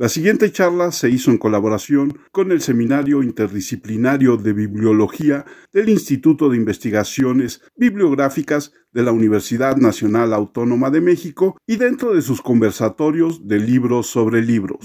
La siguiente charla se hizo en colaboración con el Seminario Interdisciplinario de Bibliología del Instituto de Investigaciones Bibliográficas de la Universidad Nacional Autónoma de México y dentro de sus conversatorios de libros sobre libros.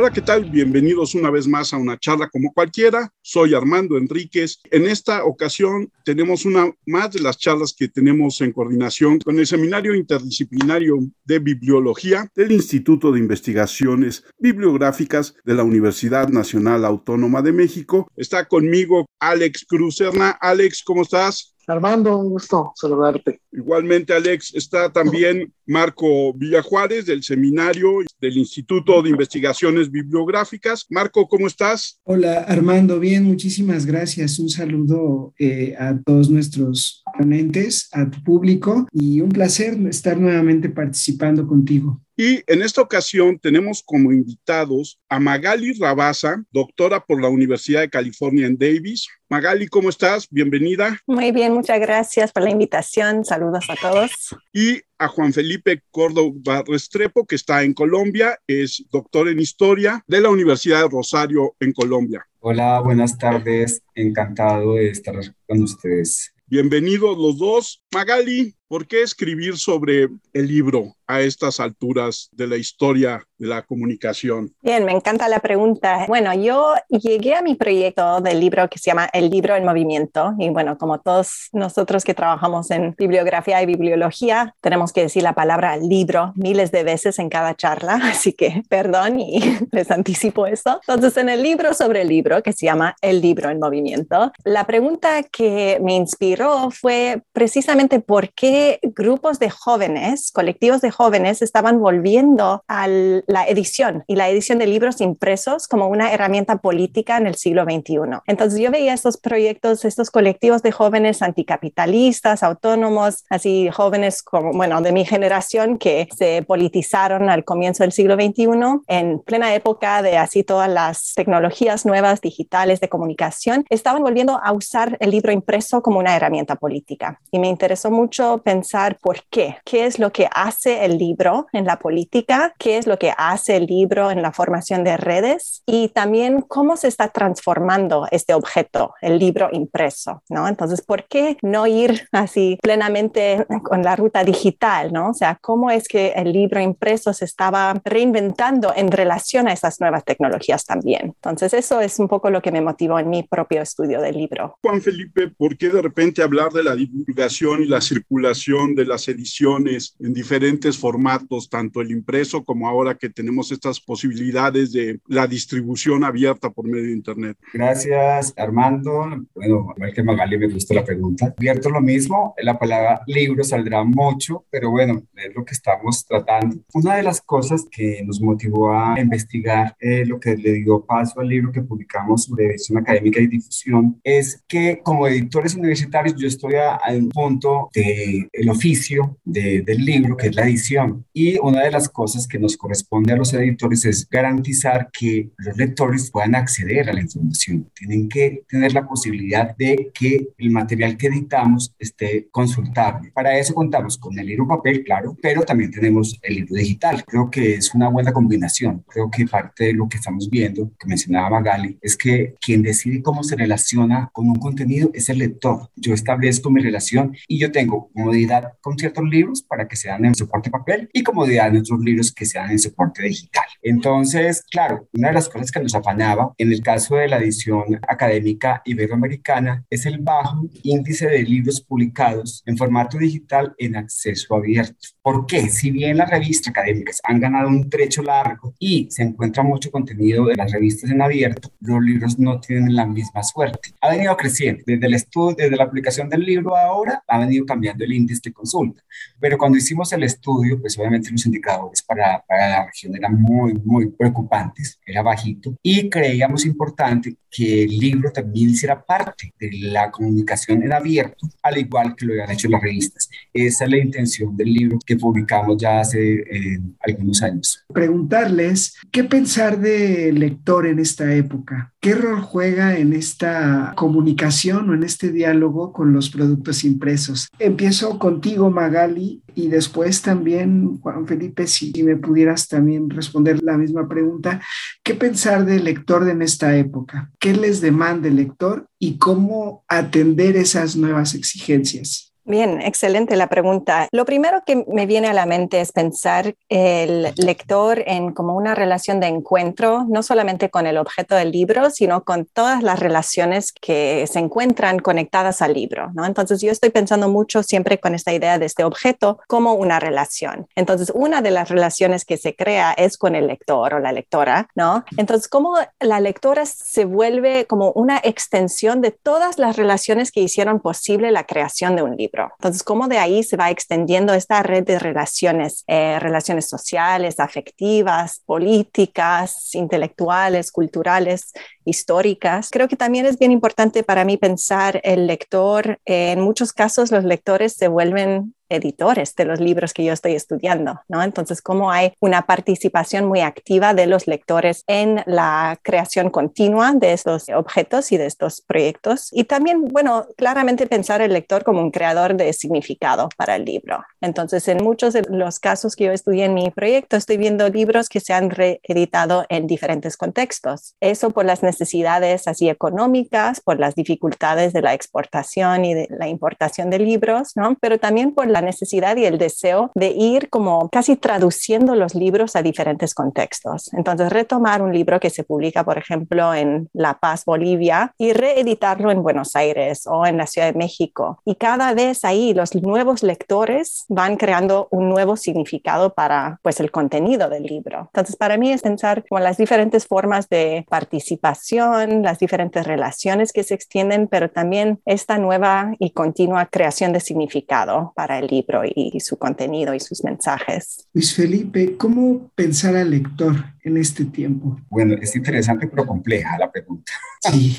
Hola, ¿qué tal? Bienvenidos una vez más a una charla como cualquiera. Soy Armando Enríquez. En esta ocasión tenemos una más de las charlas que tenemos en coordinación con el Seminario Interdisciplinario de Bibliología del Instituto de Investigaciones Bibliográficas de la Universidad Nacional Autónoma de México. Está conmigo Alex Cruzerna. Alex, ¿cómo estás? Armando, un gusto saludarte. Igualmente, Alex, está también Marco Villajuárez del seminario del Instituto de Investigaciones Bibliográficas. Marco, ¿cómo estás? Hola, Armando, bien, muchísimas gracias. Un saludo eh, a todos nuestros ponentes, a tu público y un placer estar nuevamente participando contigo. Y en esta ocasión tenemos como invitados a Magali Rabasa, doctora por la Universidad de California en Davis. Magali, ¿cómo estás? Bienvenida. Muy bien, muchas gracias por la invitación. Saludos a todos. Y a Juan Felipe Córdoba Restrepo, que está en Colombia, es doctor en historia de la Universidad de Rosario en Colombia. Hola, buenas tardes. Encantado de estar con ustedes. Bienvenidos los dos. Magali, ¿por qué escribir sobre el libro a estas alturas de la historia de la comunicación? Bien, me encanta la pregunta. Bueno, yo llegué a mi proyecto del libro que se llama El libro en movimiento y bueno, como todos nosotros que trabajamos en bibliografía y bibliología, tenemos que decir la palabra libro miles de veces en cada charla, así que perdón y les anticipo eso. Entonces, en el libro sobre el libro que se llama El libro en movimiento, la pregunta que me inspiró fue precisamente por qué grupos de jóvenes, colectivos de jóvenes, estaban volviendo a la edición y la edición de libros impresos como una herramienta política en el siglo XXI. Entonces yo veía estos proyectos, estos colectivos de jóvenes anticapitalistas, autónomos, así jóvenes como, bueno, de mi generación que se politizaron al comienzo del siglo XXI en plena época de así todas las tecnologías nuevas digitales de comunicación, estaban volviendo a usar el libro impreso como una herramienta política. Y me interesó mucho pensar por qué, qué es lo que hace el libro en la política, qué es lo que hace el libro en la formación de redes y también cómo se está transformando este objeto, el libro impreso, ¿no? Entonces, ¿por qué no ir así plenamente con la ruta digital, ¿no? O sea, ¿cómo es que el libro impreso se estaba reinventando en relación a esas nuevas tecnologías también? Entonces, eso es un poco lo que me motivó en mi propio estudio del libro. Juan Felipe, ¿por qué de repente hablar de la divulgación y la circulación de las ediciones en diferentes formatos, tanto el impreso como ahora que tenemos estas posibilidades de la distribución abierta por medio de Internet? Gracias, Armando. Bueno, igual que Magali, me gustó la pregunta. Abierto lo mismo, la palabra libro saldrá mucho, pero bueno, es lo que estamos tratando. Una de las cosas que nos motivó a investigar eh, lo que le dio paso al libro que publicamos sobre edición académica y difusión es que como editores universitarios yo estoy a, a un punto del el oficio de, del libro, que es la edición. Y una de las cosas que nos corresponde a los editores es garantizar que los lectores puedan acceder a la información. Tienen que tener la posibilidad de que el material que editamos esté consultable. Para eso contamos con el libro papel, claro, pero también tenemos el libro digital. Creo que es una buena combinación. Creo que parte de lo que estamos viendo, que mencionaba Magali, es que quien decide cómo se relaciona con un contenido es el lector. Yo establezco mi relación y yo tengo comodidad con ciertos libros para que sean en soporte papel y comodidad en otros libros que sean en soporte digital. Entonces, claro, una de las cosas que nos afanaba en el caso de la edición académica iberoamericana es el bajo índice de libros publicados en formato digital en acceso abierto. ¿Por qué? Si bien las revistas académicas han ganado un trecho largo y se encuentra mucho contenido de las revistas en abierto, los libros no tienen la misma suerte. Ha venido creciendo. Desde el estudio, desde la aplicación del libro ahora, ha venido cambiando el índice de consulta. Pero cuando hicimos el estudio, pues obviamente los indicadores para, para la región eran muy, muy preocupantes, era bajito, y creíamos importante que el libro también hiciera parte de la comunicación en abierto, al igual que lo habían hecho las revistas. Esa es la intención del libro que publicamos ya hace eh, algunos años. Preguntarles qué pensar de lector en esta época, qué rol juega en esta comunicación o en este diálogo con los productos impresos. Empiezo contigo, Magali, y después también, Juan Felipe, si me pudieras también responder la misma pregunta, ¿qué pensar del lector en esta época? ¿Qué les demanda el lector y cómo atender esas nuevas exigencias? Bien, excelente la pregunta. Lo primero que me viene a la mente es pensar el lector en como una relación de encuentro, no solamente con el objeto del libro, sino con todas las relaciones que se encuentran conectadas al libro, ¿no? Entonces yo estoy pensando mucho siempre con esta idea de este objeto como una relación. Entonces una de las relaciones que se crea es con el lector o la lectora, ¿no? Entonces cómo la lectora se vuelve como una extensión de todas las relaciones que hicieron posible la creación de un libro. Entonces, cómo de ahí se va extendiendo esta red de relaciones, eh, relaciones sociales, afectivas, políticas, intelectuales, culturales, históricas. Creo que también es bien importante para mí pensar el lector. en muchos casos los lectores se vuelven editores de los libros que yo estoy estudiando, ¿no? Entonces, cómo hay una participación muy activa de los lectores en la creación continua de estos objetos y de estos proyectos. Y también, bueno, claramente pensar el lector como un creador de significado para el libro. Entonces, en muchos de los casos que yo estudié en mi proyecto, estoy viendo libros que se han reeditado en diferentes contextos. Eso por las necesidades así económicas, por las dificultades de la exportación y de la importación de libros, ¿no? Pero también por la necesidad y el deseo de ir como casi traduciendo los libros a diferentes contextos. Entonces, retomar un libro que se publica, por ejemplo, en La Paz, Bolivia, y reeditarlo en Buenos Aires o en la Ciudad de México. Y cada vez ahí los nuevos lectores van creando un nuevo significado para pues el contenido del libro. Entonces, para mí es pensar como las diferentes formas de participación, las diferentes relaciones que se extienden, pero también esta nueva y continua creación de significado para el libro y, su contenido y sus mensajes. Luis Felipe, ¿cómo pensar al lector en este tiempo? Bueno, es interesante pero compleja la pregunta. Sí.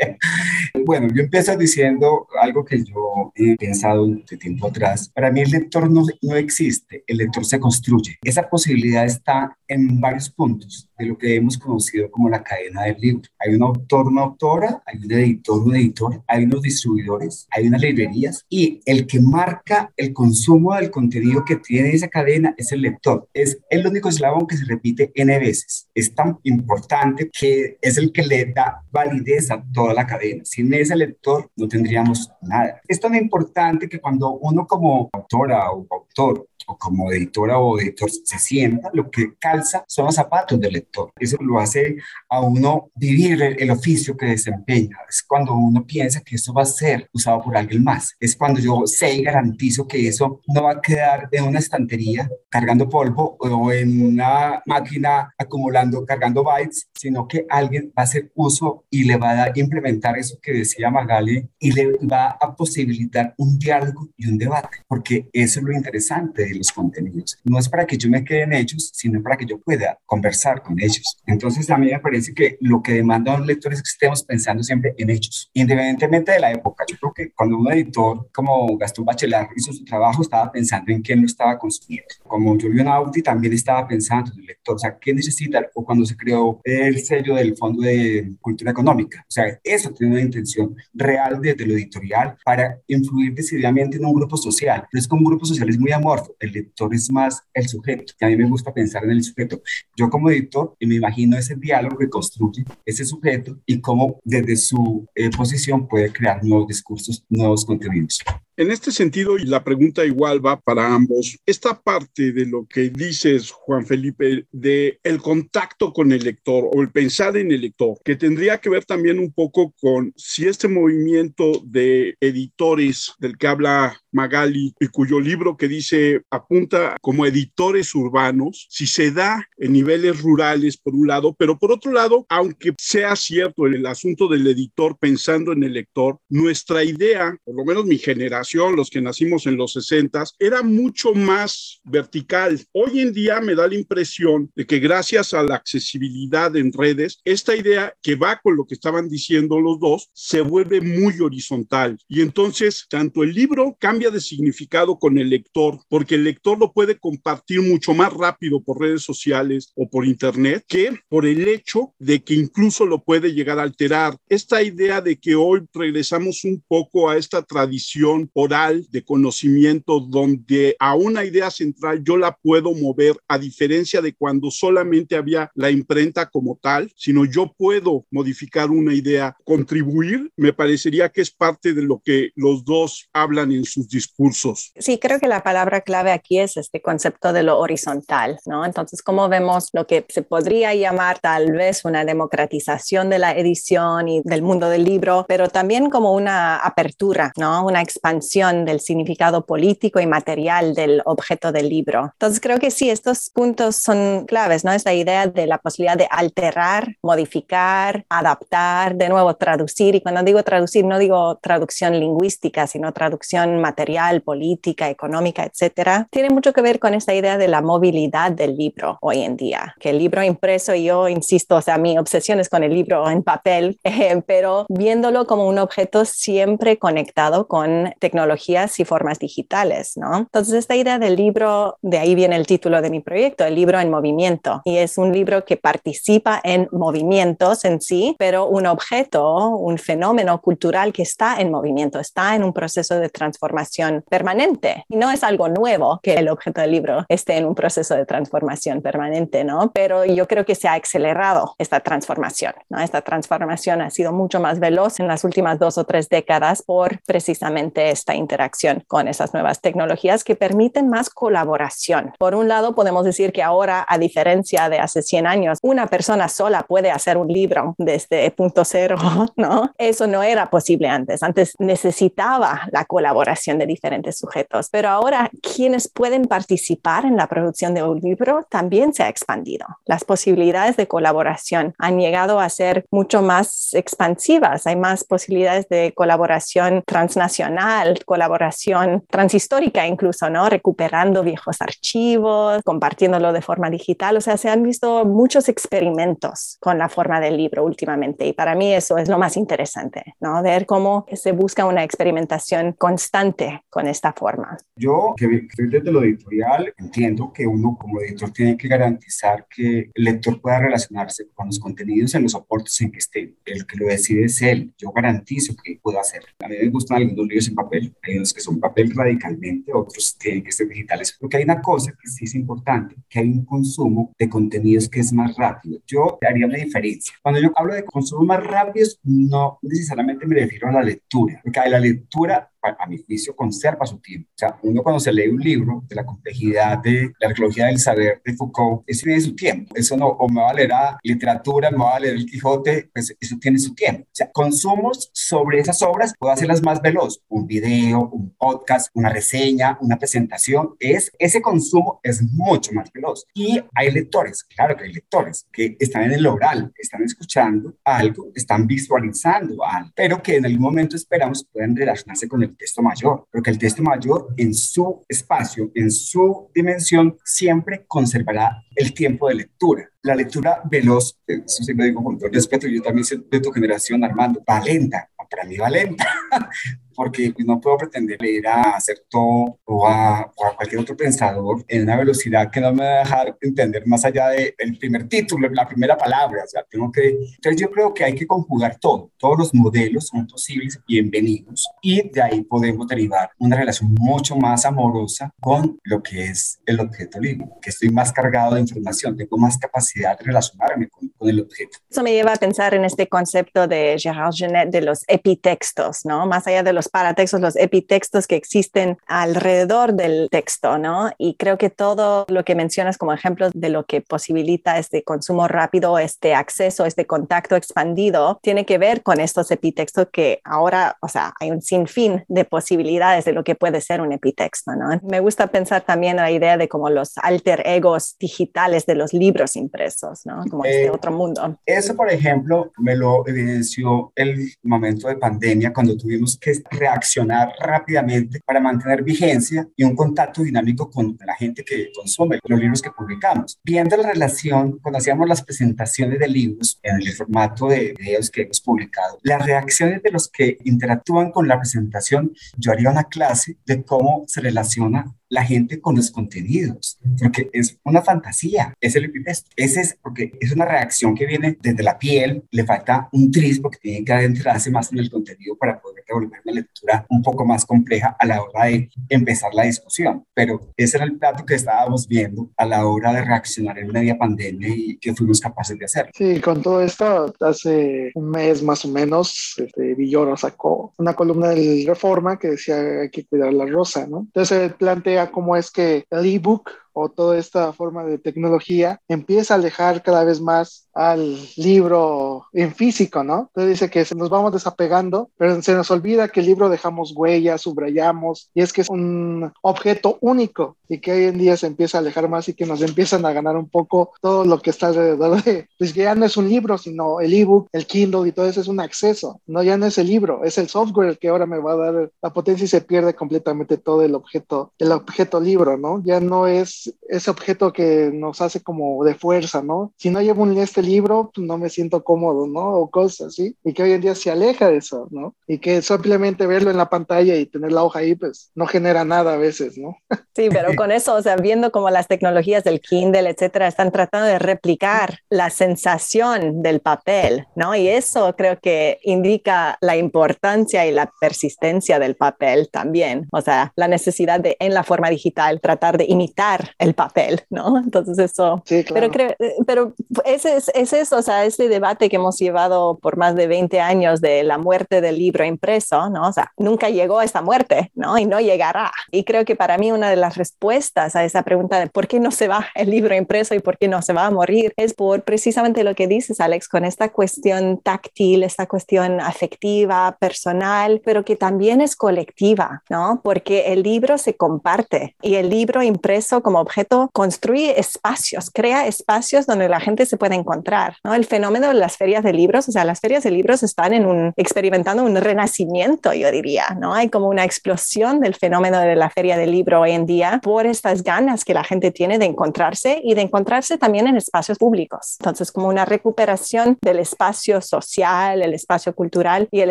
bueno, yo empiezo diciendo algo que yo he pensado de tiempo atrás. Para mí el lector no, no existe, el lector se construye. Esa posibilidad está en varios puntos de lo que hemos conocido como la cadena del libro. Hay un autor, una autora, hay un editor, un editor, hay unos distribuidores, hay unas librerías y el que marca el consumo del contenido que tiene esa cadena es el lector. Es el único eslabón que se repite N veces. Es tan importante que es el que le da validez a toda la cadena. Sin ese lector no tendríamos nada. Es tan importante que cuando uno como autora o autor o como editora o editor se sienta, lo que calza son los zapatos del lector. Eso lo hace a uno vivir el, oficio que desempeña. Es cuando uno piensa que eso va a ser usado por alguien más. Es cuando yo sé y garantizo que eso no va a quedar en una estantería cargando polvo o en una máquina acumulando, cargando bytes, sino que alguien va a hacer uso y le va a implementar eso que decía Magali y le va a posibilitar un diálogo y un debate, porque eso es lo interesante de los contenidos. No es para que yo me quede en ellos, sino para que yo pueda conversar con ellos. Entonces, a mí me parece que lo que demandan los lectores es que estemos pensando siempre en ellos, independientemente de la época. Yo creo que cuando un editor como Gastón Bachelard hizo su trabajo, estaba pensando en quién lo estaba consumiendo. Como Julio Audi también estaba pensando en el lector, o sea, ¿qué necesita? O cuando se creó el sello del Fondo de Cultura Económica. O sea, eso tiene una intención real desde lo editorial para influir decididamente en un grupo social. Pero es como un grupo social es muy amorfo el lector es más el sujeto. Y a mí me gusta pensar en el sujeto. Yo como editor me imagino ese diálogo que construye ese sujeto y cómo desde su eh, posición puede crear nuevos discursos, nuevos contenidos. En este sentido, y la pregunta igual va para ambos, esta parte de lo que dices, Juan Felipe, de el contacto con el lector o el pensar en el lector, que tendría que ver también un poco con si este movimiento de editores del que habla Magali y cuyo libro que dice apunta como editores urbanos, si se da en niveles rurales por un lado, pero por otro lado, aunque sea cierto el asunto del editor pensando en el lector, nuestra idea, por lo menos mi generación, los que nacimos en los 60, era mucho más vertical. Hoy en día me da la impresión de que gracias a la accesibilidad en redes, esta idea que va con lo que estaban diciendo los dos, se vuelve muy horizontal. Y entonces, tanto el libro cambia de significado con el lector, porque el lector lo puede compartir mucho más rápido por redes sociales o por internet que por el hecho de que incluso lo puede llegar a alterar. Esta idea de que hoy regresamos un poco a esta tradición oral de conocimiento donde a una idea central yo la puedo mover a diferencia de cuando solamente había la imprenta como tal, sino yo puedo modificar una idea, contribuir, me parecería que es parte de lo que los dos hablan en sus discursos. Sí, creo que la palabra clave aquí es este concepto de lo horizontal, ¿no? Entonces, ¿cómo vemos lo que se podría llamar tal vez una democratización de la edición y del mundo del libro, pero también como una apertura, ¿no? Una expansión del significado político y material del objeto del libro. Entonces, creo que sí, estos puntos son claves, ¿no? Esta idea de la posibilidad de alterar, modificar, adaptar, de nuevo traducir. Y cuando digo traducir, no digo traducción lingüística, sino traducción material, política, económica, etcétera. Tiene mucho que ver con esta idea de la movilidad del libro hoy en día, que el libro impreso, yo insisto, o sea, mi obsesión es con el libro en papel, eh, pero viéndolo como un objeto siempre conectado con tecnologías y formas digitales, ¿no? Entonces, esta idea del libro, de ahí viene el título de mi proyecto, el libro en movimiento, y es un libro que participa en movimientos en sí, pero un objeto, un fenómeno cultural que está en movimiento, está en un proceso de transformación permanente. Y no es algo nuevo que el objeto del libro esté en un proceso de transformación permanente, ¿no? Pero yo creo que se ha acelerado esta transformación, ¿no? Esta transformación ha sido mucho más veloz en las últimas dos o tres décadas por precisamente esta interacción con esas nuevas tecnologías que permiten más colaboración. Por un lado, podemos decir que ahora, a diferencia de hace 100 años, una persona sola puede hacer un libro desde punto cero, ¿no? Eso no era posible antes. Antes necesitaba la colaboración de diferentes sujetos, pero ahora quienes pueden participar en la producción de un libro también se ha expandido. Las posibilidades de colaboración han llegado a ser mucho más expansivas. Hay más posibilidades de colaboración transnacional, colaboración transhistórica incluso, ¿no? Recuperando viejos archivos, compartiéndolo de forma digital. O sea, se han visto muchos experimentos con la forma del libro últimamente y para mí eso es lo más interesante, ¿no? Ver cómo se busca una experimentación constante con esta forma. Yo, que estoy desde lo editorial, entiendo que uno como editor tiene que garantizar que el lector pueda relacionarse con los contenidos en los soportes en que esté. El que lo decide es él. Yo garantizo que puedo hacerlo. A mí me gustan algunos libros en papel. Hay unos que son papel radicalmente, otros tienen que ser digitales. Porque hay una cosa que sí es importante, que hay un consumo de contenidos que es más rápido. Yo haría una diferencia. Cuando yo hablo de consumo más rápido, no necesariamente me refiero a la lectura, porque la lectura a mi juicio, conserva su tiempo. O sea, uno cuando se lee un libro de la complejidad de la arqueología del saber de Foucault, eso tiene su tiempo. Eso no, o me va a leer a literatura, me va a leer el Quijote, pues eso tiene su tiempo. O sea, consumos sobre esas obras, puedo hacerlas más veloz. Un video, un podcast, una reseña, una presentación, es, ese consumo es mucho más veloz. Y hay lectores, claro que hay lectores, que están en el oral, están escuchando algo, están visualizando algo, pero que en algún momento esperamos puedan relacionarse con el texto mayor, pero que el texto mayor en su espacio, en su dimensión, siempre conservará el tiempo de lectura. La lectura veloz, eso sí lo digo con todo respeto, yo también soy de tu generación, Armando, va lenta, para mí va lenta. porque no puedo pretender leer a Acertó o a, o a cualquier otro pensador en una velocidad que no me va a dejar entender más allá del primer título, la primera palabra. O sea, tengo que. Entonces, yo creo que hay que conjugar todo. Todos los modelos son posibles, bienvenidos, y de ahí podemos derivar una relación mucho más amorosa con lo que es el objeto libre, que estoy más cargado de información, tengo más capacidad de relacionarme con, con el objeto. Eso me lleva a pensar en este concepto de Gérard Genet de los epitextos, ¿no? Más allá de los para paratextos, los epitextos que existen alrededor del texto, ¿no? Y creo que todo lo que mencionas como ejemplos de lo que posibilita este consumo rápido, este acceso, este contacto expandido, tiene que ver con estos epitextos que ahora, o sea, hay un sinfín de posibilidades de lo que puede ser un epitexto, ¿no? Me gusta pensar también la idea de como los alter egos digitales de los libros impresos, ¿no? Como este eh, otro mundo. Eso, por ejemplo, me lo evidenció el momento de pandemia cuando tuvimos que reaccionar rápidamente para mantener vigencia y un contacto dinámico con la gente que consume los libros que publicamos. Viendo la relación, cuando hacíamos las presentaciones de libros en el formato de videos que hemos publicado, las reacciones de los que interactúan con la presentación, yo haría una clase de cómo se relaciona la gente con los contenidos, porque es una fantasía, es el ese es porque es una reacción que viene desde la piel, le falta un tris porque tiene que adentrarse más en el contenido para poder devolver una lectura un poco más compleja a la hora de empezar la discusión, pero ese era el plato que estábamos viendo a la hora de reaccionar en media pandemia y que fuimos capaces de hacer. Sí, con todo esto, hace un mes más o menos, este, Villoro sacó una columna del Reforma que decía hay que cuidar la rosa, ¿no? Entonces plantea cómo es que el ebook o toda esta forma de tecnología empieza a alejar cada vez más al libro en físico, ¿no? Entonces dice que nos vamos desapegando, pero se nos olvida que el libro dejamos huellas, subrayamos, y es que es un objeto único y que hoy en día se empieza a alejar más y que nos empiezan a ganar un poco todo lo que está alrededor de, pues ya no es un libro, sino el ebook, el Kindle y todo eso es un acceso, no ya no es el libro, es el software el que ahora me va a dar la potencia y se pierde completamente todo el objeto, el objeto libro, ¿no? Ya no es ese objeto que nos hace como de fuerza, ¿no? Si no llevo este libro, pues no me siento cómodo, ¿no? O cosas así. Y que hoy en día se aleja de eso, ¿no? Y que simplemente verlo en la pantalla y tener la hoja ahí, pues no genera nada a veces, ¿no? Sí, pero con eso, o sea, viendo como las tecnologías del Kindle, etcétera, están tratando de replicar la sensación del papel, ¿no? Y eso creo que indica la importancia y la persistencia del papel también. O sea, la necesidad de en la forma digital tratar de imitar el papel, ¿no? Entonces eso, sí, claro. pero creo, pero ese es, es, eso, o sea, ese debate que hemos llevado por más de 20 años de la muerte del libro impreso, ¿no? O sea, nunca llegó a esta muerte, ¿no? Y no llegará. Y creo que para mí una de las respuestas a esa pregunta de por qué no se va el libro impreso y por qué no se va a morir es por precisamente lo que dices, Alex, con esta cuestión táctil, esta cuestión afectiva, personal, pero que también es colectiva, ¿no? Porque el libro se comparte y el libro impreso como objeto construye espacios, crea espacios donde la gente se puede encontrar. ¿no? El fenómeno de las ferias de libros, o sea, las ferias de libros están en un, experimentando un renacimiento, yo diría, ¿no? Hay como una explosión del fenómeno de la feria del libro hoy en día por estas ganas que la gente tiene de encontrarse y de encontrarse también en espacios públicos. Entonces, como una recuperación del espacio social, el espacio cultural y el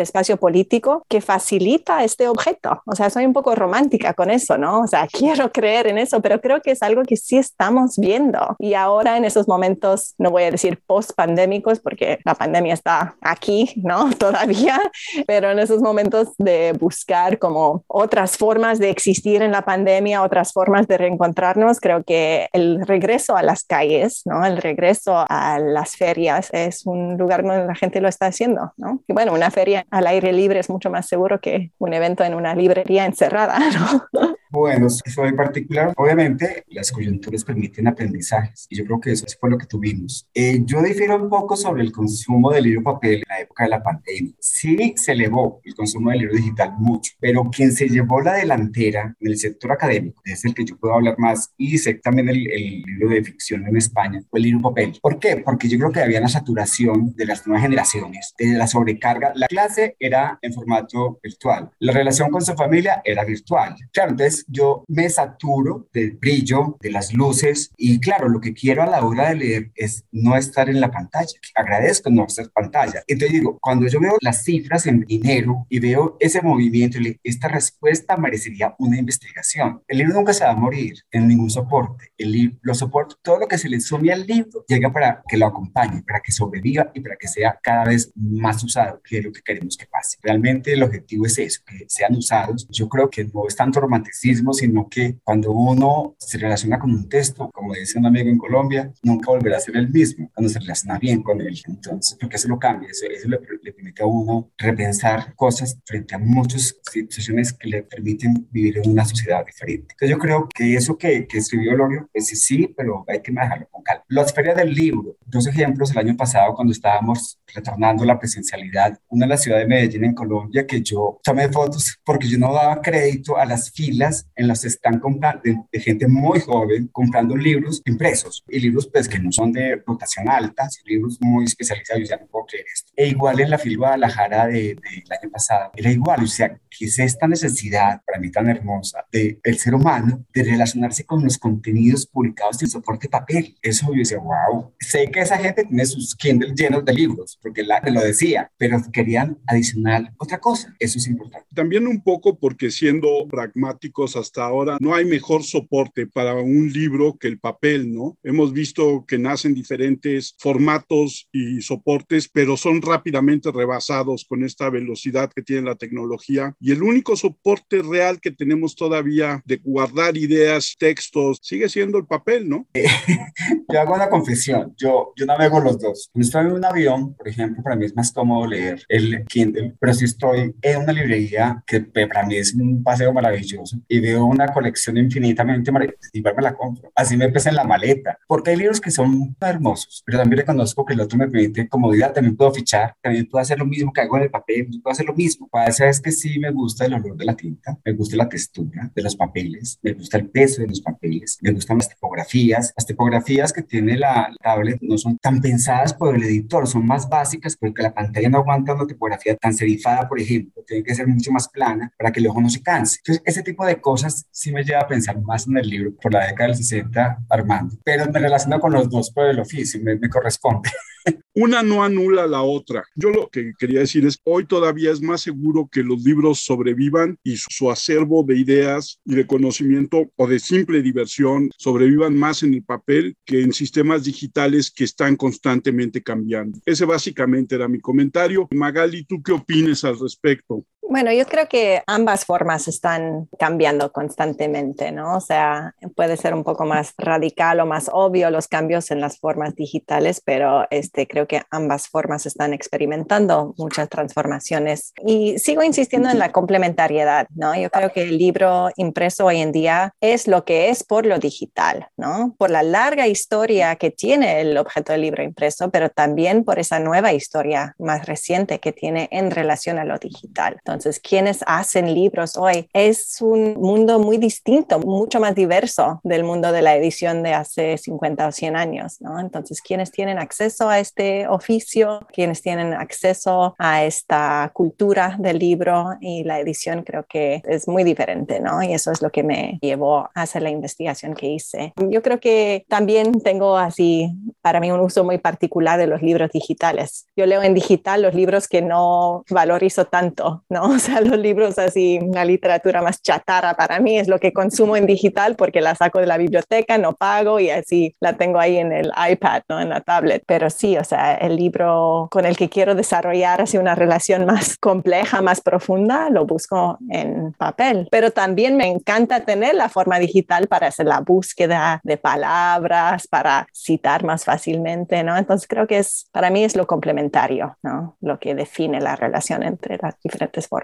espacio político que facilita este objeto. O sea, soy un poco romántica con eso, ¿no? O sea, quiero creer en eso, pero creo que es algo que sí estamos viendo. Y ahora en esos momentos, no voy a decir post pandémicos, porque la pandemia está aquí, ¿no? Todavía, pero en esos momentos de buscar como otras formas de existir en la pandemia, otras formas de reencontrarnos, creo que el regreso a las calles, ¿no? El regreso a las ferias es un lugar donde la gente lo está haciendo, ¿no? Y bueno, una feria al aire libre es mucho más seguro que un evento en una librería encerrada, ¿no? Bueno, soy particular, obviamente las coyunturas permiten aprendizajes y yo creo que eso fue lo que tuvimos. Eh, yo difiero un poco sobre el consumo del libro papel en la época de la pandemia. Sí se elevó el consumo del libro digital mucho, pero quien se llevó la delantera en el sector académico, es el que yo puedo hablar más, y sé también el, el libro de ficción en España, fue el libro papel. ¿Por qué? Porque yo creo que había una saturación de las nuevas generaciones, de la sobrecarga. La clase era en formato virtual, la relación con su familia era virtual. Claro, entonces yo me saturo del brillo, de las luces y claro, lo que quiero a la hora de leer es no estar en la pantalla. Agradezco no estar en pantalla. Entonces digo, cuando yo veo las cifras en dinero y veo ese movimiento, esta respuesta merecería una investigación. El libro nunca se va a morir en ningún soporte. El libro, los soportes, todo lo que se le sume al libro llega para que lo acompañe, para que sobreviva y para que sea cada vez más usado, que es lo que queremos que pase. Realmente el objetivo es eso, que sean usados. Yo creo que no es tanto romanticismo sino que cuando uno se relaciona con un texto, como dice un amigo en Colombia, nunca volverá a ser el mismo cuando se relaciona bien con él. Entonces, porque eso lo cambia, eso, eso le, permite a uno repensar cosas frente a muchas situaciones que le permiten vivir en una sociedad diferente. Entonces, yo creo que eso que, que escribió Lorio, pues sí, pero hay que manejarlo con calma. Las ferias del libro, dos ejemplos el año pasado cuando estábamos retornando la presencialidad, una en la ciudad de Medellín, en Colombia, que yo tomé fotos porque yo no daba crédito a las filas en las que están comprando, de, gente muy joven comprando libros impresos y libros pues que no son de rotación alta, libros muy especializados, ya no puedo creer esto. E igual en la fila Guadalajara del de, año pasado, era igual, o sea, que es esta necesidad, para mí tan hermosa, del el ser humano de relacionarse con los contenidos publicados en soporte papel. Eso yo decía, wow, sé que esa gente tiene sus Kindle llenos de libros, porque la lo decía, pero querían adicional otra cosa. Eso es importante. También un poco porque siendo pragmáticos hasta ahora, no hay mejor soporte para un libro que el papel, ¿no? Hemos visto que nacen diferentes formatos y soportes, pero son rápidamente rebasados con esta velocidad que tiene la tecnología. Y el único soporte real que tenemos todavía de guardar ideas, textos, sigue siendo el papel, ¿no? yo hago una confesión, yo, yo navego los dos. Cuando estoy en un avión, por ejemplo, para mí es más cómodo leer el Kindle, pero si estoy en una librería que para mí es un paseo maravilloso y veo una colección infinitamente maravillosa, igual me la compro. Así me pesa en la maleta, porque hay libros que son hermosos, pero también reconozco que el otro me permite comodidad, también puedo fichar, también puedo hacer lo mismo que hago en el papel, puedo hacer lo mismo. Pasa es que sí me gusta el olor de la tinta, me gusta la textura de los papeles, me gusta el peso de los papeles, me gustan las tipografías. Las tipografías que tiene la tablet no son tan pensadas por el editor, son más básicas porque la pantalla no aguanta una tipografía tan serifada, por ejemplo, tiene que ser mucho más plana para que el ojo no se canse. Entonces, ese tipo de cosas sí me lleva a pensar más en el libro por la década del 60, Armando, pero me relaciono con los dos por el oficio, me, me corresponde. Una no anula la otra. Yo lo que quería decir es, hoy todavía es más seguro que los libros sobrevivan y su acervo de ideas y de conocimiento o de simple diversión sobrevivan más en el papel que en sistemas digitales que están constantemente cambiando. Ese básicamente era mi comentario. Magali, ¿tú qué opinas al respecto? Bueno, yo creo que ambas formas están cambiando constantemente, ¿no? O sea, puede ser un poco más radical o más obvio los cambios en las formas digitales, pero este, creo que ambas formas están experimentando muchas transformaciones. Y sigo insistiendo en la complementariedad, ¿no? Yo creo que el libro impreso hoy en día es lo que es por lo digital, ¿no? Por la larga historia que tiene el objeto del libro impreso, pero también por esa nueva historia más reciente que tiene en relación a lo digital. Entonces, quienes hacen libros hoy es un mundo muy distinto, mucho más diverso del mundo de la edición de hace 50 o 100 años, ¿no? Entonces, quienes tienen acceso a este oficio, quienes tienen acceso a esta cultura del libro y la edición, creo que es muy diferente, ¿no? Y eso es lo que me llevó a hacer la investigación que hice. Yo creo que también tengo así, para mí, un uso muy particular de los libros digitales. Yo leo en digital los libros que no valorizo tanto, ¿no? O sea, los libros así, la literatura más chatarra para mí es lo que consumo en digital porque la saco de la biblioteca, no pago y así la tengo ahí en el iPad, ¿no? En la tablet. Pero sí, o sea, el libro con el que quiero desarrollar así una relación más compleja, más profunda, lo busco en papel. Pero también me encanta tener la forma digital para hacer la búsqueda de palabras, para citar más fácilmente, ¿no? Entonces creo que es, para mí es lo complementario, ¿no? Lo que define la relación entre las diferentes formas.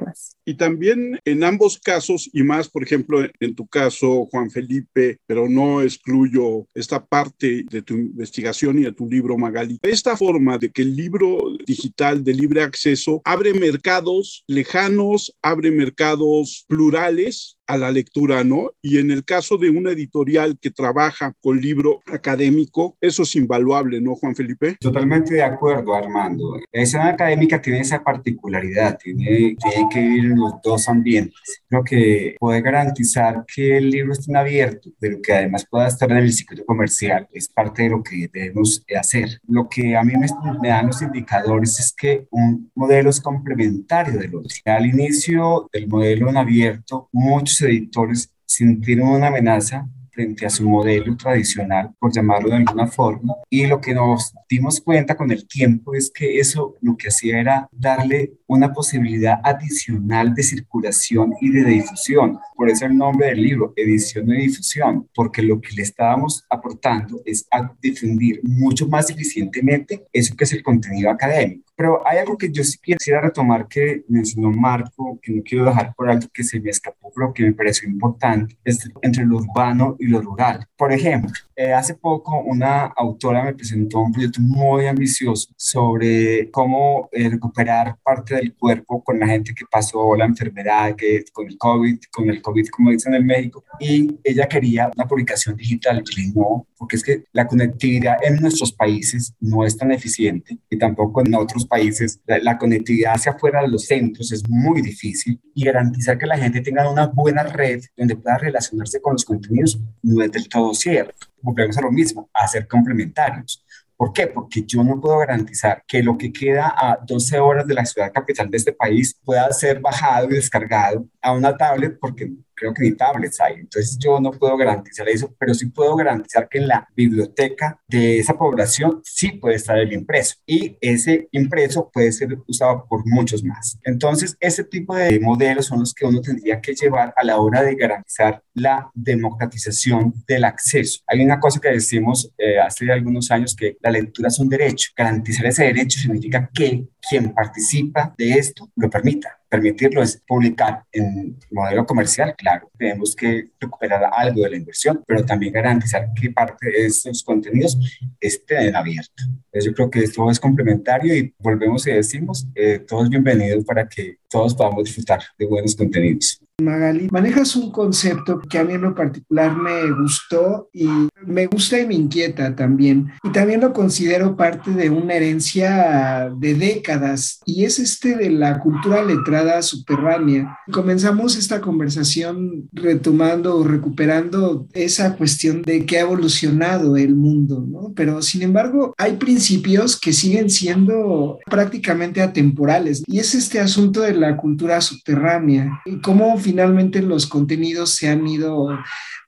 Y también en ambos casos, y más, por ejemplo, en tu caso, Juan Felipe, pero no excluyo esta parte de tu investigación y de tu libro, Magali, esta forma de que el libro digital de libre acceso abre mercados lejanos, abre mercados plurales a la lectura, ¿no? Y en el caso de una editorial que trabaja con libro académico, eso es invaluable, ¿no, Juan Felipe? Totalmente de acuerdo, Armando. La escena académica tiene esa particularidad, tiene, tiene que vivir en los dos ambientes. Creo que puede garantizar que el libro esté abierto, pero que además pueda estar en el circuito comercial, es parte de lo que debemos hacer. Lo que a mí me, me dan los indicadores es que un modelo es complementario del otro. Al inicio del modelo en abierto, muchos editores sintieron una amenaza frente a su modelo tradicional, por llamarlo de alguna forma. Y lo que nos dimos cuenta con el tiempo es que eso lo que hacía era darle una posibilidad adicional de circulación y de difusión. Por eso el nombre del libro, edición y difusión, porque lo que le estábamos aportando es a difundir mucho más eficientemente eso que es el contenido académico. Pero hay algo que yo sí quisiera retomar que mencionó Marco, que no quiero dejar por alto, que se me escapó, pero que me pareció importante, es entre lo urbano y lo rural. Por ejemplo, eh, hace poco una autora me presentó un proyecto muy ambicioso sobre cómo eh, recuperar parte del cuerpo con la gente que pasó la enfermedad, que con el COVID, con el COVID, como dicen en México, y ella quería una publicación digital. Y no, porque es que la conectividad en nuestros países no es tan eficiente y tampoco en otros países. La, la conectividad hacia afuera de los centros es muy difícil y garantizar que la gente tenga una buena red donde pueda relacionarse con los contenidos no es del todo cierto. Volvemos a lo mismo, a ser complementarios. ¿Por qué? Porque yo no puedo garantizar que lo que queda a 12 horas de la ciudad capital de este país pueda ser bajado y descargado a una tablet porque creo que ni tablets hay. Entonces yo no puedo garantizar eso, pero sí puedo garantizar que en la biblioteca de esa población sí puede estar el impreso y ese impreso puede ser usado por muchos más. Entonces ese tipo de modelos son los que uno tendría que llevar a la hora de garantizar la democratización del acceso. Hay una cosa que decimos eh, hace algunos años que la lectura es un derecho. Garantizar ese derecho significa que quien participa de esto lo permita permitirlo es publicar en modelo comercial, claro, tenemos que recuperar algo de la inversión, pero también garantizar que parte de esos contenidos estén abiertos. Entonces yo creo que esto es complementario y volvemos y decimos, eh, todos bienvenidos para que todos podamos disfrutar de buenos contenidos. Magali, manejas un concepto que a mí en lo particular me gustó y me gusta y me inquieta también. Y también lo considero parte de una herencia de décadas y es este de la cultura letrada subterránea. Comenzamos esta conversación retomando o recuperando esa cuestión de que ha evolucionado el mundo, ¿no? Pero sin embargo, hay principios que siguen siendo prácticamente atemporales y es este asunto de la cultura subterránea y cómo finalmente los contenidos se han ido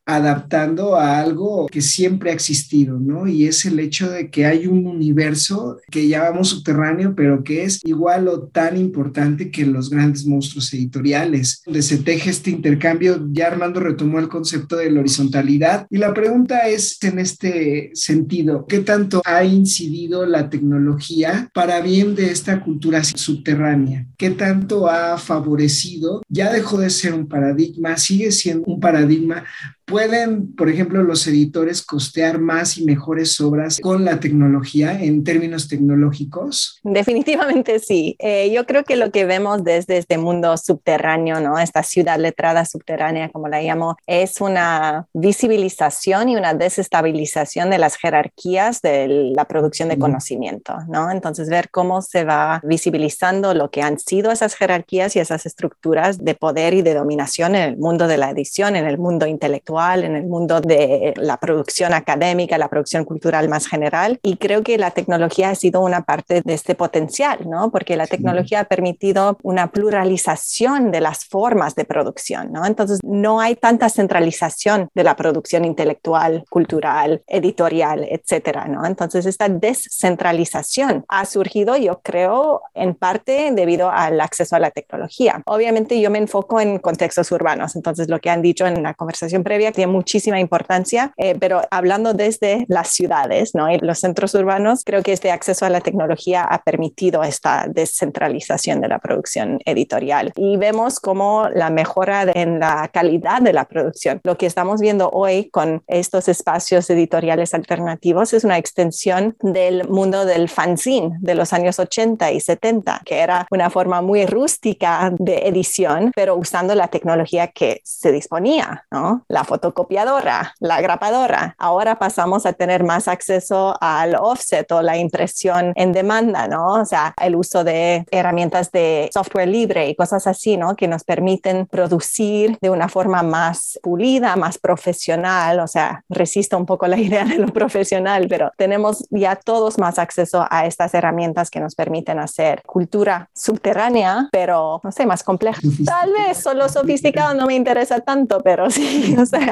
adaptando a algo que siempre ha existido, ¿no? Y es el hecho de que hay un universo que llamamos subterráneo, pero que es igual o tan importante que los grandes monstruos editoriales, donde se teje este intercambio. Ya Armando retomó el concepto de la horizontalidad y la pregunta es en este sentido, ¿qué tanto ha incidido la tecnología para bien de esta cultura subterránea? ¿Qué tanto ha favorecido? Ya dejó de ser un paradigma, sigue siendo un paradigma, ¿Pueden, por ejemplo, los editores costear más y mejores obras con la tecnología en términos tecnológicos? Definitivamente sí. Eh, yo creo que lo que vemos desde este mundo subterráneo, ¿no? esta ciudad letrada subterránea, como la llamo, es una visibilización y una desestabilización de las jerarquías de la producción de conocimiento. ¿no? Entonces, ver cómo se va visibilizando lo que han sido esas jerarquías y esas estructuras de poder y de dominación en el mundo de la edición, en el mundo intelectual en el mundo de la producción académica, la producción cultural más general. Y creo que la tecnología ha sido una parte de este potencial, ¿no? Porque la tecnología ha permitido una pluralización de las formas de producción, ¿no? Entonces, no hay tanta centralización de la producción intelectual, cultural, editorial, etcétera, ¿no? Entonces, esta descentralización ha surgido, yo creo, en parte debido al acceso a la tecnología. Obviamente, yo me enfoco en contextos urbanos, entonces lo que han dicho en la conversación previa tiene muchísima importancia, eh, pero hablando desde las ciudades ¿no? y los centros urbanos, creo que este acceso a la tecnología ha permitido esta descentralización de la producción editorial. Y vemos como la mejora en la calidad de la producción. Lo que estamos viendo hoy con estos espacios editoriales alternativos es una extensión del mundo del fanzine de los años 80 y 70, que era una forma muy rústica de edición, pero usando la tecnología que se disponía, ¿no? La fotocopiadora, la grapadora. Ahora pasamos a tener más acceso al offset o la impresión en demanda, ¿no? O sea, el uso de herramientas de software libre y cosas así, ¿no? Que nos permiten producir de una forma más pulida, más profesional. O sea, resisto un poco la idea de lo profesional, pero tenemos ya todos más acceso a estas herramientas que nos permiten hacer cultura subterránea, pero no sé, más compleja. Tal vez solo sofisticado no me interesa tanto, pero sí, o sea,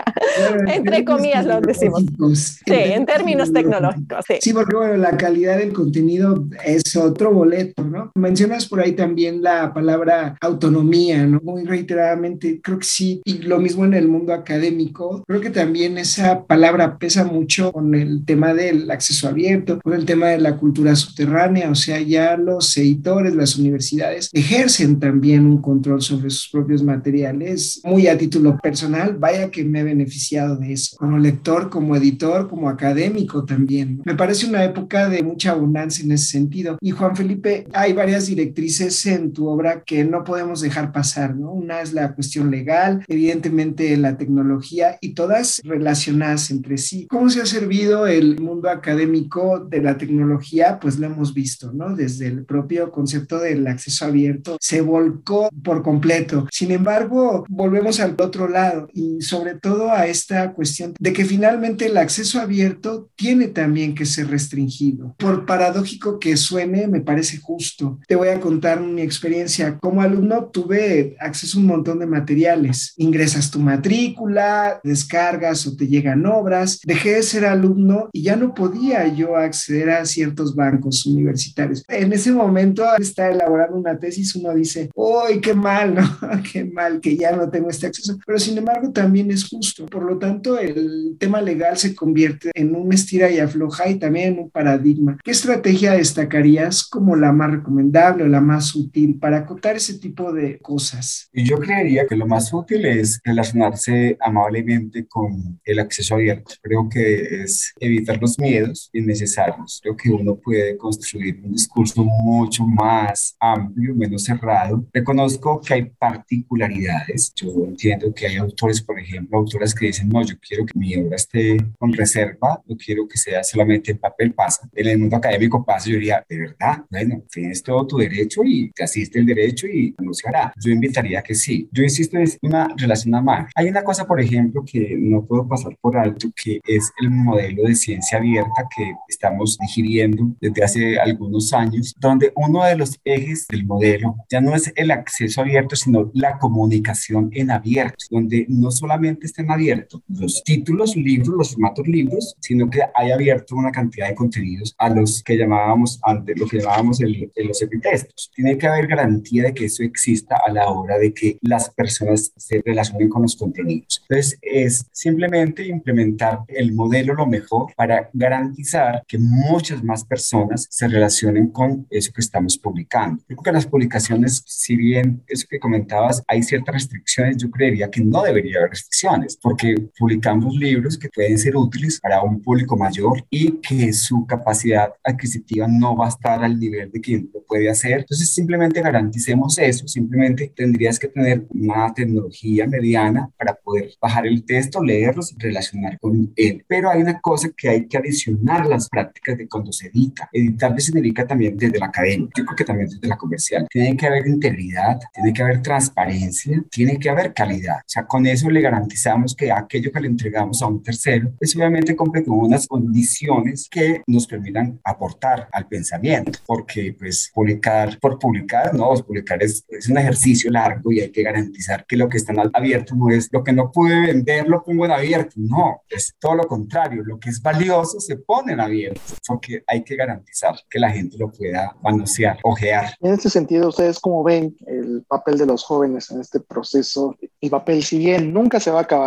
entre comillas lo decimos. Sí, en términos tecnológicos. Sí. sí, porque bueno, la calidad del contenido es otro boleto, ¿no? Mencionas por ahí también la palabra autonomía, ¿no? Muy reiteradamente, creo que sí, y lo mismo en el mundo académico, creo que también esa palabra pesa mucho con el tema del acceso abierto, con el tema de la cultura subterránea, o sea, ya los editores, las universidades ejercen también un control sobre sus propios materiales, muy a título personal, vaya que me beneficiado de eso, como lector, como editor, como académico también. Me parece una época de mucha abundancia en ese sentido. Y Juan Felipe, hay varias directrices en tu obra que no podemos dejar pasar, ¿no? Una es la cuestión legal, evidentemente la tecnología y todas relacionadas entre sí. ¿Cómo se ha servido el mundo académico de la tecnología? Pues lo hemos visto, ¿no? Desde el propio concepto del acceso abierto se volcó por completo. Sin embargo, volvemos al otro lado y sobre todo a esta cuestión de que finalmente el acceso abierto tiene también que ser restringido. Por paradójico que suene, me parece justo. Te voy a contar mi experiencia. Como alumno tuve acceso a un montón de materiales. Ingresas tu matrícula, descargas o te llegan obras. Dejé de ser alumno y ya no podía yo acceder a ciertos bancos universitarios. En ese momento, estar elaborando una tesis, uno dice, ¡Uy, qué mal, ¿no? qué mal que ya no tengo este acceso! Pero sin embargo, también es justo. Por lo tanto, el tema legal se convierte en un estira y afloja y también en un paradigma. ¿Qué estrategia destacarías como la más recomendable o la más útil para acotar ese tipo de cosas? Yo creería que lo más útil es relacionarse amablemente con el acceso abierto. Creo que es evitar los miedos innecesarios. Creo que uno puede construir un discurso mucho más amplio, menos cerrado. Reconozco que hay particularidades. Yo entiendo que hay autores, por ejemplo, autoras que dicen, no, yo quiero que mi obra esté con reserva, no quiero que sea solamente en papel pasa. En el mundo académico pasa, yo diría, de verdad, bueno, tienes todo tu derecho y te asiste el derecho y no se hará. Yo invitaría que sí. Yo insisto, es una relación amable. Hay una cosa, por ejemplo, que no puedo pasar por alto, que es el modelo de ciencia abierta que estamos digiriendo desde hace algunos años, donde uno de los ejes del modelo ya no es el acceso abierto, sino la comunicación en abierto, donde no solamente estén abiertos los títulos, libros, los formatos libros, sino que hay abierto una cantidad de contenidos a los que llamábamos antes, lo que llamábamos el, los epitextos. Tiene que haber garantía de que eso exista a la hora de que las personas se relacionen con los contenidos. Entonces, es simplemente implementar el modelo lo mejor para garantizar que muchas más personas se relacionen con eso que estamos publicando. Yo creo que las publicaciones, si bien eso que comentabas, hay ciertas restricciones, yo creería que no debería haber restricciones, porque publicamos libros que pueden ser útiles para un público mayor y que su capacidad adquisitiva no va a estar al nivel de quien lo puede hacer. Entonces, simplemente garanticemos eso, simplemente tendrías que tener una tecnología mediana para poder bajar el texto, leerlos y relacionar con él. Pero hay una cosa que hay que adicionar las prácticas de cuando se edita. Editar significa también desde la academia, yo creo que también desde la comercial. Tiene que haber integridad, tiene que haber transparencia, tiene que haber calidad. O sea, con eso le garantizamos que aquello que le entregamos a un tercero, pues obviamente cumple con unas condiciones que nos permitan aportar al pensamiento, porque pues publicar por publicar, no, publicar es, es un ejercicio largo y hay que garantizar que lo que está abierto no es lo que no pude vender, lo pongo en abierto, no, es todo lo contrario, lo que es valioso se pone en abierto, porque hay que garantizar que la gente lo pueda manosear, ojear. En este sentido, ¿ustedes cómo ven el papel de los jóvenes en este proceso? El papel, si bien nunca se va a acabar,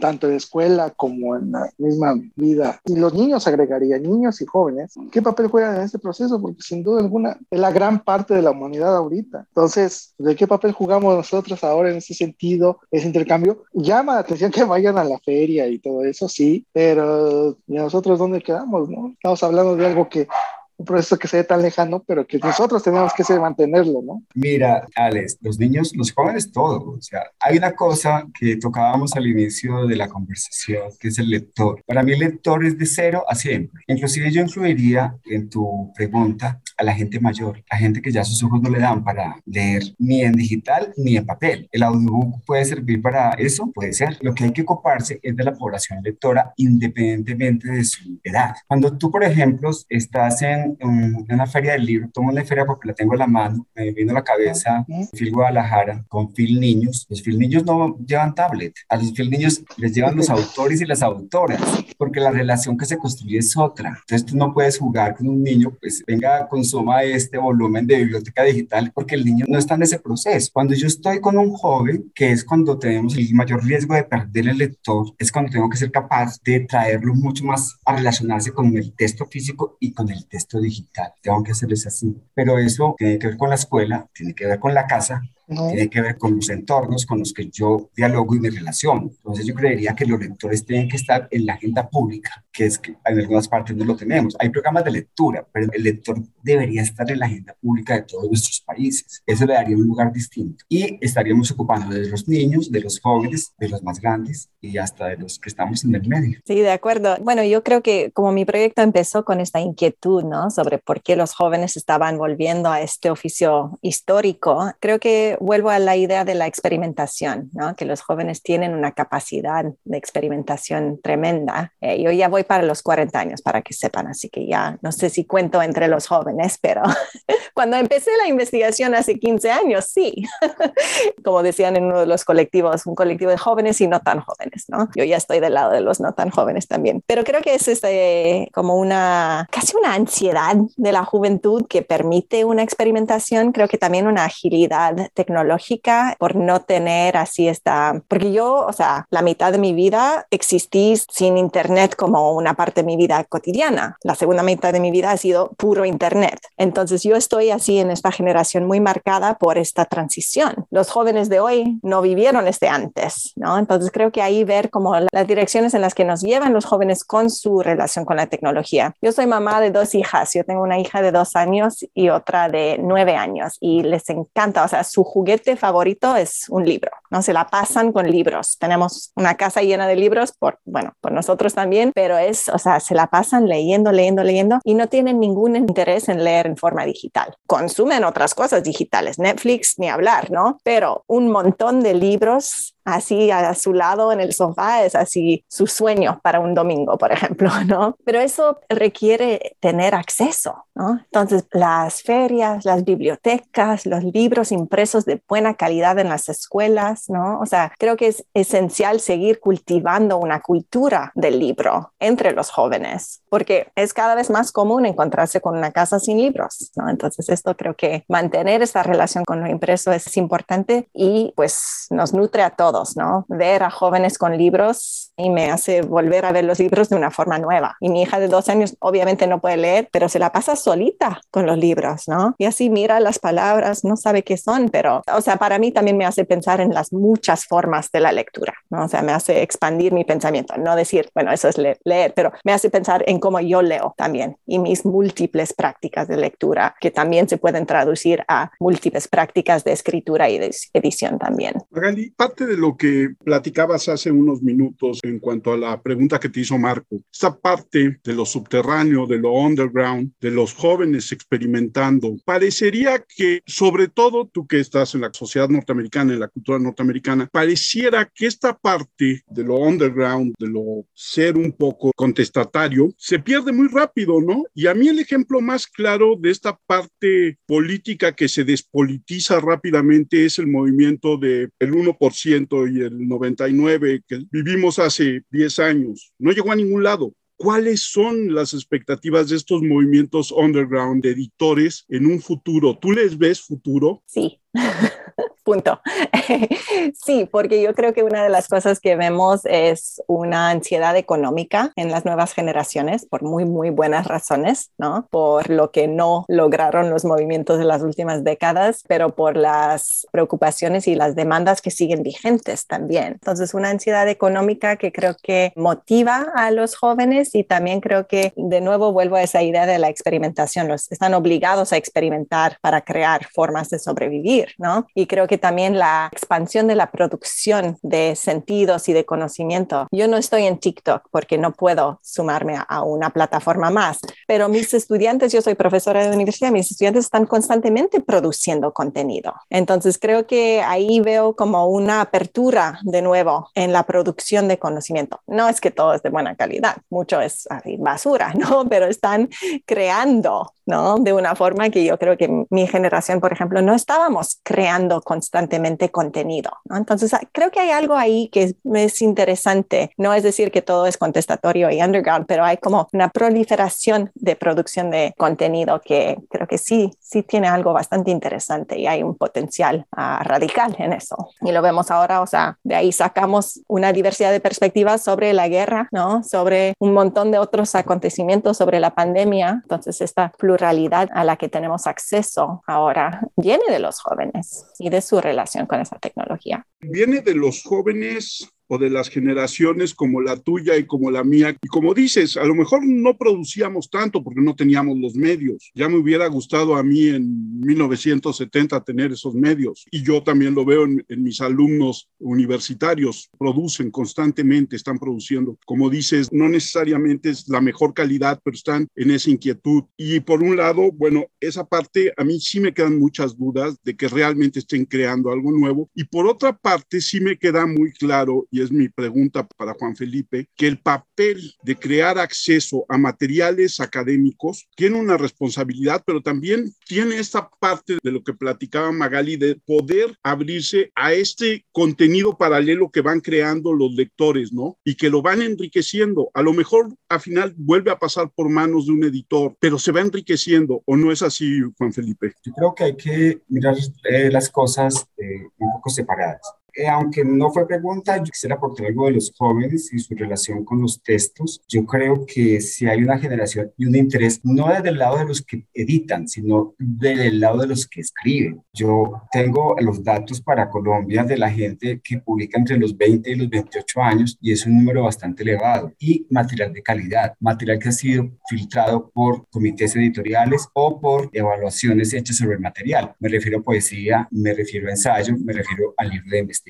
tanto en escuela como en la misma vida, y los niños agregaría, niños y jóvenes, ¿qué papel juegan en este proceso? Porque sin duda alguna es la gran parte de la humanidad ahorita. Entonces, ¿de qué papel jugamos nosotros ahora en ese sentido, ese intercambio? Llama la atención que vayan a la feria y todo eso, sí, pero ¿y nosotros dónde quedamos? ¿no? Estamos hablando de algo que un proceso que se ve tan lejano, pero que nosotros tenemos que mantenerlo, ¿no? Mira, Alex, los niños, los jóvenes, todo. O sea, hay una cosa que tocábamos al inicio de la conversación, que es el lector. Para mí el lector es de cero a siempre. Inclusive yo incluiría en tu pregunta a la gente mayor, la gente que ya sus ojos no le dan para leer ni en digital ni en papel. ¿El audiobook puede servir para eso? Puede ser. Lo que hay que ocuparse es de la población lectora independientemente de su edad. Cuando tú, por ejemplo, estás en en, una feria del libro, tomo una feria porque la tengo en la mano, me vino a la cabeza Phil Guadalajara con Phil Niños. Los Phil Niños no llevan tablet, a los Phil Niños les llevan los autores y las autoras, porque la relación que se construye es otra. Entonces tú no puedes jugar con un niño, pues venga, consuma este volumen de biblioteca digital, porque el niño no está en ese proceso. Cuando yo estoy con un joven, que es cuando tenemos el mayor riesgo de perder el lector, es cuando tengo que ser capaz de traerlo mucho más a relacionarse con el texto físico y con el texto digital. Tengo que hacerles así. Pero eso tiene que ver con la escuela, tiene que ver con la casa, tiene que ver con los entornos con los que yo dialogo y me relaciono. Entonces yo creería que los lectores tienen que estar en la agenda pública, que es que en algunas partes no lo tenemos. Hay programas de lectura, pero el lector debería estar en la agenda pública de todos nuestros países. Eso le daría un lugar distinto. Y estaríamos ocupando de los niños, de los jóvenes, de los más grandes y hasta de los que estamos en el medio. Sí, de acuerdo. Bueno, yo creo que como mi proyecto empezó con esta inquietud, ¿no? Sobre por qué los jóvenes estaban volviendo a este oficio histórico, creo que vuelvo a la idea de la experimentación, ¿no? Que los jóvenes tienen una capacidad de experimentación tremenda. Eh, yo ya voy para los 40 años, para que sepan, así que ya no sé si cuento entre los jóvenes, pero cuando empecé la investigación hace 15 años, sí. Como decían en uno de los colectivos, un colectivo de jóvenes y no tan jóvenes, ¿no? Yo ya estoy del lado de los no tan jóvenes también. Pero creo que es este, como una, casi una ansiedad de la juventud que permite una experimentación, creo que también una agilidad tecnológica por no tener así esta, porque yo, o sea, la mitad de mi vida existí sin Internet como una parte de mi vida cotidiana. La segunda mitad de mi vida ha sido puro Internet. Entonces yo estoy así en esta generación muy marcada por esta transición. Los jóvenes de hoy no vivieron este antes, ¿no? Entonces creo que ahí ver como las direcciones en las que nos llevan los jóvenes con su relación con la tecnología. Yo soy mamá de dos hijas. Yo tengo una hija de dos años y otra de nueve años y les encanta, o sea, su juguete favorito es un libro, ¿no? Se la pasan con libros. Tenemos una casa llena de libros por, bueno, por nosotros también, pero es, o sea, se la pasan leyendo, leyendo, leyendo y no tienen ningún interés en leer en forma digital. Consumen otras cosas digitales, Netflix ni hablar, ¿no? Pero un montón de libros así a su lado en el sofá es así su sueño para un domingo, por ejemplo, ¿no? Pero eso requiere tener acceso, ¿no? Entonces, las ferias, las bibliotecas, los libros impresos de buena calidad en las escuelas, ¿no? O sea, creo que es esencial seguir cultivando una cultura del libro entre los jóvenes, porque es cada vez más común encontrarse con una casa sin libros, ¿no? Entonces, esto creo que mantener esta relación con lo impreso es importante y pues nos nutre a todos ¿no? Ver a jóvenes con libros y me hace volver a ver los libros de una forma nueva. Y mi hija de dos años obviamente no puede leer, pero se la pasa solita con los libros, ¿no? Y así mira las palabras, no sabe qué son, pero, o sea, para mí también me hace pensar en las muchas formas de la lectura, ¿no? O sea, me hace expandir mi pensamiento, no decir, bueno, eso es leer, pero me hace pensar en cómo yo leo también y mis múltiples prácticas de lectura que también se pueden traducir a múltiples prácticas de escritura y de edición también. Magali, parte de lo que platicabas hace unos minutos en cuanto a la pregunta que te hizo Marco, esta parte de lo subterráneo, de lo underground, de los jóvenes experimentando, parecería que, sobre todo tú que estás en la sociedad norteamericana, en la cultura norteamericana, pareciera que esta parte de lo underground, de lo ser un poco contestatario, se pierde muy rápido, ¿no? Y a mí el ejemplo más claro de esta parte política que se despolitiza rápidamente es el movimiento del el 1% y el 99 que vivimos hace 10 años, no llegó a ningún lado. ¿Cuáles son las expectativas de estos movimientos underground de editores en un futuro? ¿Tú les ves futuro? Sí. Punto. sí, porque yo creo que una de las cosas que vemos es una ansiedad económica en las nuevas generaciones por muy, muy buenas razones, ¿no? Por lo que no lograron los movimientos de las últimas décadas, pero por las preocupaciones y las demandas que siguen vigentes también. Entonces, una ansiedad económica que creo que motiva a los jóvenes y también creo que de nuevo vuelvo a esa idea de la experimentación. Los están obligados a experimentar para crear formas de sobrevivir, ¿no? Y creo que también la expansión de la producción de sentidos y de conocimiento. Yo no estoy en TikTok porque no puedo sumarme a, una plataforma más, pero mis estudiantes, yo soy profesora de universidad, mis estudiantes están constantemente produciendo contenido. Entonces creo que ahí veo como una apertura de nuevo en la producción de conocimiento. No es que todo es de buena calidad, mucho es basura, ¿no? Pero están creando ¿no? De una forma que yo creo que mi generación, por ejemplo, no estábamos creando constantemente contenido, ¿no? Entonces, ah, creo que hay algo ahí que es, interesante. No es decir que todo es contestatorio y underground, pero hay como una proliferación de producción de contenido que creo que sí, sí tiene algo bastante interesante y hay un potencial uh, radical en eso. Y lo vemos ahora, o sea, de ahí sacamos una diversidad de perspectivas sobre la guerra, ¿no? Sobre un montón de otros acontecimientos, sobre la pandemia. Entonces, esta pluralidad a la que tenemos acceso ahora viene de los jóvenes y de su su relación con esa tecnología. Viene de los jóvenes o de las generaciones como la tuya y como la mía. Y como dices, a lo mejor no producíamos tanto porque no teníamos los medios. Ya me hubiera gustado a mí en 1970 tener esos medios. Y yo también lo veo en, mis alumnos universitarios. Producen constantemente, están produciendo. Como dices, no necesariamente es la mejor calidad, pero están en esa inquietud. Y por un lado, bueno, esa parte a mí sí me quedan muchas dudas de que realmente estén creando algo nuevo. Y por otra parte, sí me queda muy claro y es mi pregunta para Juan Felipe, que el papel de crear acceso a materiales académicos tiene una responsabilidad, pero también tiene esta parte de lo que platicaba Magali, de poder abrirse a este contenido paralelo que van creando los lectores, ¿no? Y que lo van enriqueciendo. A lo mejor al final vuelve a pasar por manos de un editor, pero se va enriqueciendo, ¿o no es así, Juan Felipe? Yo creo que hay que mirar eh, las cosas eh, un poco separadas. Eh, aunque no fue pregunta, yo quisiera aportar algo de los jóvenes y su relación con los textos. Yo creo que si hay una generación y un interés, no desde el lado de los que editan, sino del lado de los que escriben. Yo tengo los datos para Colombia de la gente que publica entre los 20 y los 28 años y es un número bastante elevado. Y material de calidad, material que ha sido filtrado por comités editoriales o por evaluaciones hechas sobre el material. Me refiero a poesía, me refiero a ensayo, me refiero al libro de investigación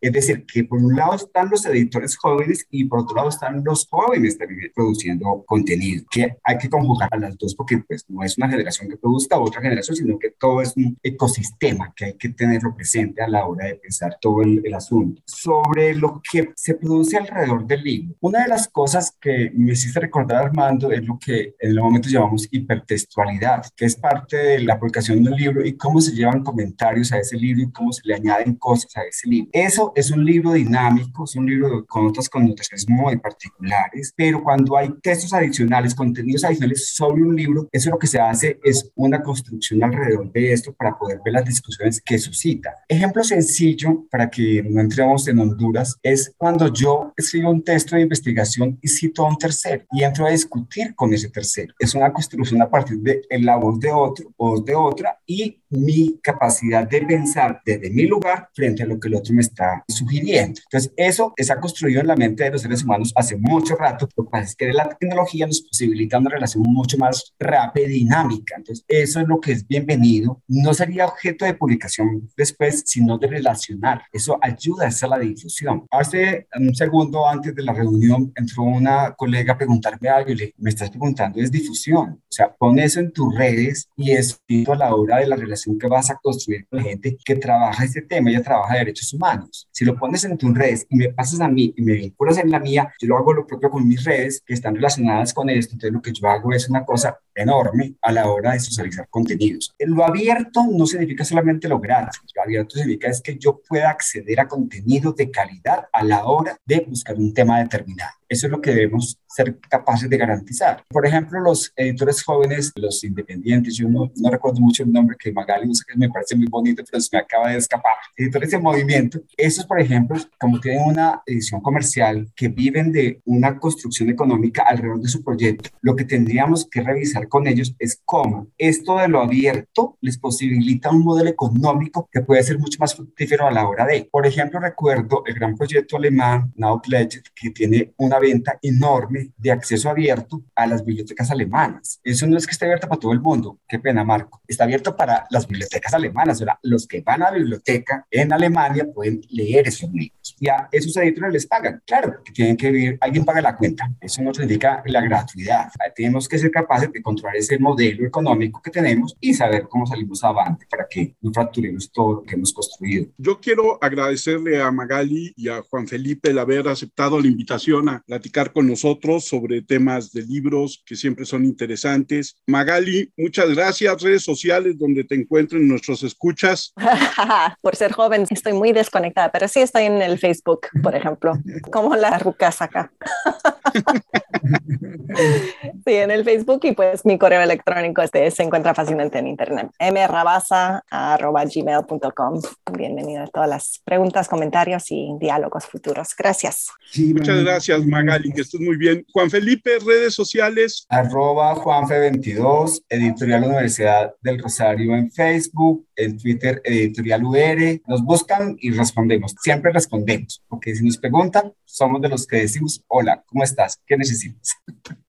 es decir, que por un lado están los editores jóvenes y por otro lado están los jóvenes también produciendo contenido, que hay que conjugar a las dos porque pues no es una generación que produzca otra generación, sino que todo es un ecosistema que hay que tenerlo presente a la hora de pensar todo el, el asunto. Sobre lo que se produce alrededor del libro, una de las cosas que me hiciste recordar Armando es lo que en el momento llamamos hipertextualidad, que es parte de la publicación de un libro y cómo se llevan comentarios a ese libro y cómo se le añaden cosas a ese libro eso es un libro dinámico, es un libro con otras connotaciones muy particulares, pero cuando hay textos adicionales, contenidos adicionales sobre un libro, eso lo que se hace es una construcción alrededor de esto para poder ver las discusiones que suscita. Ejemplo sencillo para que no entremos en Honduras es cuando yo escribo un texto de investigación y cito a un tercero y entro a discutir con ese tercero. Es una construcción a partir de la voz de otro, voz de otra y mi capacidad de pensar desde mi lugar frente a lo que el otro me está sugiriendo. Entonces, eso ha construido en la mente de los seres humanos hace mucho rato. Lo que pasa es que la tecnología nos posibilita una relación mucho más rápida y dinámica. Entonces, eso es lo que es bienvenido. No sería objeto de publicación después, sino de relacionar. Eso ayuda a hacer la difusión. Hace un segundo antes de la reunión entró una colega a preguntarme algo y le me estás preguntando es difusión. O sea, pon eso en tus redes y es a la hora de la relación que vas a construir con gente que trabaja este tema, ella trabaja de derechos humanos. Si lo pones en tus redes y me pasas a mí y me vinculas en la mía, yo lo hago lo propio con mis redes que están relacionadas con esto. Entonces lo que yo hago es una cosa enorme a la hora de socializar contenidos. Lo abierto no significa solamente lo gratis. Lo abierto significa es que yo pueda acceder a contenido de calidad a la hora de buscar un tema determinado. Eso es lo que debemos ser capaces de garantizar. Por ejemplo, los editores jóvenes, los independientes, yo no, no recuerdo mucho el nombre que Magali usa, que me parece muy bonito, pero se me acaba de escapar. Editores de movimiento, esos, por ejemplo, como tienen una edición comercial que viven de una construcción económica alrededor de su proyecto, lo que tendríamos que revisar con ellos es cómo esto de lo abierto les posibilita un modelo económico que puede ser mucho más fructífero a la hora de. Por ejemplo, recuerdo el gran proyecto alemán Nautledge, que tiene una venta enorme de acceso abierto a las bibliotecas alemanas. Eso no es que esté abierto para todo el mundo, qué pena Marco, está abierto para las bibliotecas alemanas, o sea, los que van a la biblioteca en Alemania pueden leer esos libros. Y a esos editores les pagan, claro, que tienen que vivir, alguien paga la cuenta, eso no significa la gratuidad. Tenemos que ser capaces de controlar ese modelo económico que tenemos y saber cómo salimos adelante para que no fracturemos todo lo que hemos construido. Yo quiero agradecerle a Magali y a Juan Felipe el haber aceptado la invitación a platicar con nosotros sobre temas de libros que siempre son interesantes. Magali, muchas gracias. Redes sociales donde te encuentren nuestros escuchas. por ser joven estoy muy desconectada, pero sí estoy en el Facebook, por ejemplo, como la rucas acá. sí, en el Facebook y pues mi correo electrónico este, se encuentra fácilmente en internet. mrabasa.gmail.com. Bienvenido a todas las preguntas, comentarios y diálogos futuros. Gracias. Muchas gracias, Magali, que estés muy bien. Juan Felipe, redes sociales. Arroba Juanfe22, Editorial Universidad del Rosario en Facebook, en Twitter, Editorial UR. Nos buscan y respondemos. Siempre respondemos, porque si nos preguntan, somos de los que decimos, hola, ¿cómo estás? ¿Qué necesitas?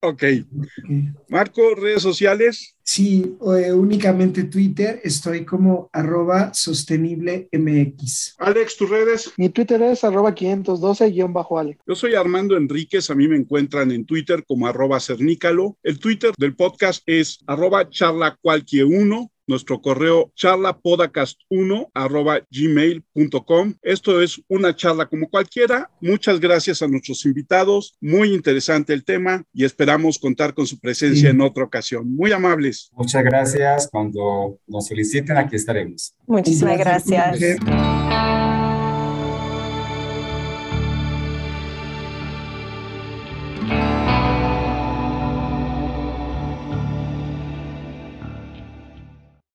Ok. Marco, redes sociales. Sí, eh, únicamente Twitter, estoy como arroba sostenible MX. Alex, tus redes. Mi Twitter es arroba 512-Alex. Yo soy Armando Enríquez, a mí me encuentran en Twitter como arroba cernícalo. El Twitter del podcast es arroba charla cualquier uno nuestro correo charlapodcast1 arroba gmail.com. Esto es una charla como cualquiera. Muchas gracias a nuestros invitados. Muy interesante el tema y esperamos contar con su presencia en otra ocasión. Muy amables. Muchas gracias. Cuando nos soliciten, aquí estaremos. Muchísimas gracias.